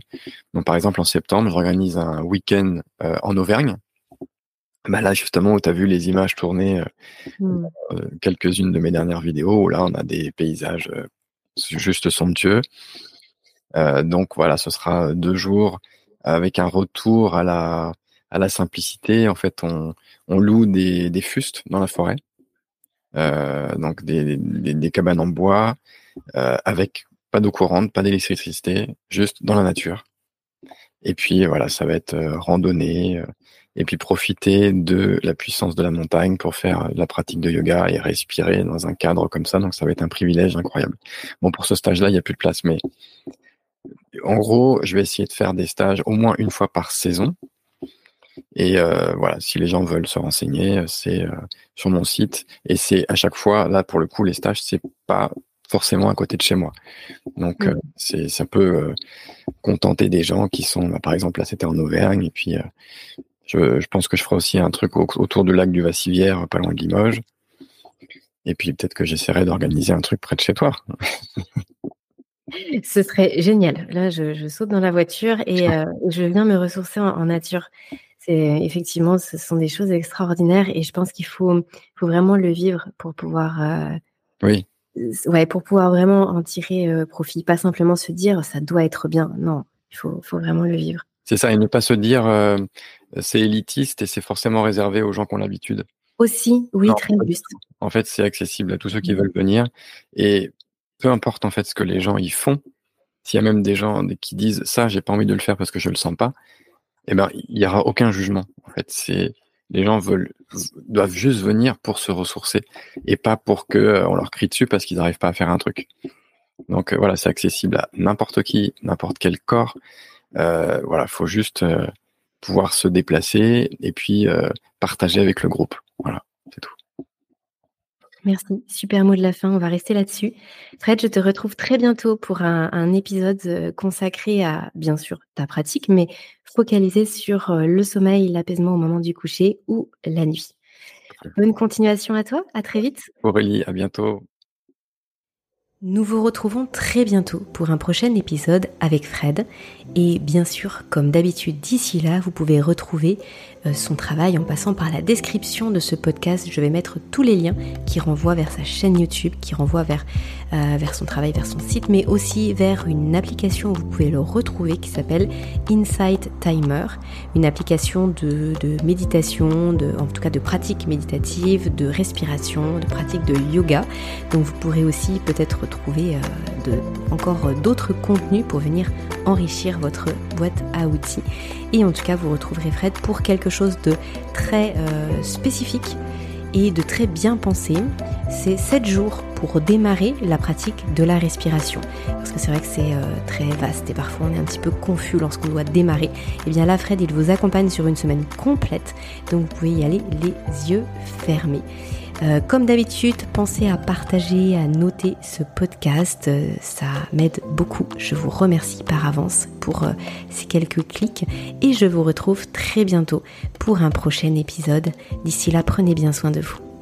Donc par exemple en septembre, j'organise un week-end euh, en Auvergne bah là justement où tu as vu les images tournées, euh, mmh. euh, quelques-unes de mes dernières vidéos, où là on a des paysages euh, juste somptueux. donc voilà, ce sera deux jours avec un retour à la, à la simplicité. En fait, on, on loue des, des fustes dans la forêt, donc des, cabanes en bois, avec pas d'eau courante, pas d'électricité, juste dans la nature. Et puis voilà, ça va être randonnée, et puis profiter de la puissance de la montagne pour faire la pratique de yoga et respirer dans un cadre comme ça. Donc ça va être un privilège incroyable. Bon, pour ce stage-là, il n'y a plus de place, mais en gros, je vais essayer de faire des stages au moins une fois par saison. Et euh, voilà, si les gens veulent se renseigner, c'est euh, sur mon site. Et c'est à chaque fois, là pour le coup, les stages, c'est pas forcément à côté de chez moi. Donc euh, c'est ça peut contenter des gens qui sont, bah, par exemple là c'était en Auvergne et puis je, pense que je ferai aussi un truc autour du lac du Vassivière, pas loin de Limoges. Et puis peut-être que j'essaierai d'organiser un truc près de chez toi. [laughs] Ce serait génial. Là, je, saute dans la voiture et [laughs] euh, je viens me ressourcer en, nature. C'est effectivement, ce sont des choses extraordinaires et je pense qu'il faut, faut vraiment le vivre pour pouvoir. Euh, oui. Ouais, pour pouvoir vraiment en tirer euh, profit, pas simplement se dire ça doit être bien. Non, il faut, faut vraiment le vivre. C'est ça, et ne pas se dire c'est élitiste et c'est forcément réservé aux gens qui ont l'habitude. Aussi, oui, très juste. En fait, c'est accessible à tous ceux qui mmh. veulent venir. Et peu importe en fait ce que les gens y font, s'il y a même des gens qui disent ça, j'ai pas envie de le faire parce que je le sens pas, eh ben il y aura aucun jugement. En fait, c'est les gens veulent doivent juste venir pour se ressourcer et pas pour que euh, on leur crie dessus parce qu'ils n'arrivent pas à faire un truc. Donc euh, voilà, c'est accessible à n'importe qui, n'importe quel corps. Euh, voilà, faut juste euh, pouvoir se déplacer et puis euh, partager avec le groupe. Merci, super mot de la fin, on va rester là-dessus. Fred, je te retrouve très bientôt pour un, épisode euh, consacré à, bien sûr, ta pratique, mais focalisé sur euh, le sommeil, l'apaisement au moment du coucher ou la nuit. Bonne continuation à toi, à très vite. Aurélie, à bientôt. Nous vous retrouvons très bientôt pour un prochain épisode avec Fred. Et bien sûr, comme d'habitude, d'ici là, vous pouvez retrouver euh, son travail en passant par la description de ce podcast. Je vais mettre tous les liens qui renvoient vers sa chaîne YouTube, qui renvoient vers, euh, son travail, vers son site, mais aussi vers une application où vous pouvez le retrouver qui s'appelle Insight Timer, une application de, méditation, en tout cas de pratique méditative, de respiration, de pratique de yoga. Donc vous pourrez aussi peut-être trouver euh, encore d'autres contenus pour venir enrichir votre boîte à outils. Et en tout cas, vous retrouverez Fred pour quelque chose de très euh, spécifique et de très bien pensé. C'est 7 jours pour démarrer la pratique de la respiration. Parce que c'est vrai que c'est euh, très vaste et parfois on est un petit peu confus lorsqu'on doit démarrer. Et eh bien là, Fred, il vous accompagne sur une semaine complète. Donc vous pouvez y aller les yeux fermés. Euh, comme d'habitude, pensez à partager, à noter ce podcast. Euh, ça m'aide beaucoup. Je vous remercie par avance pour euh, ces quelques clics et je vous retrouve très bientôt pour un prochain épisode. D'ici là, prenez bien soin de vous.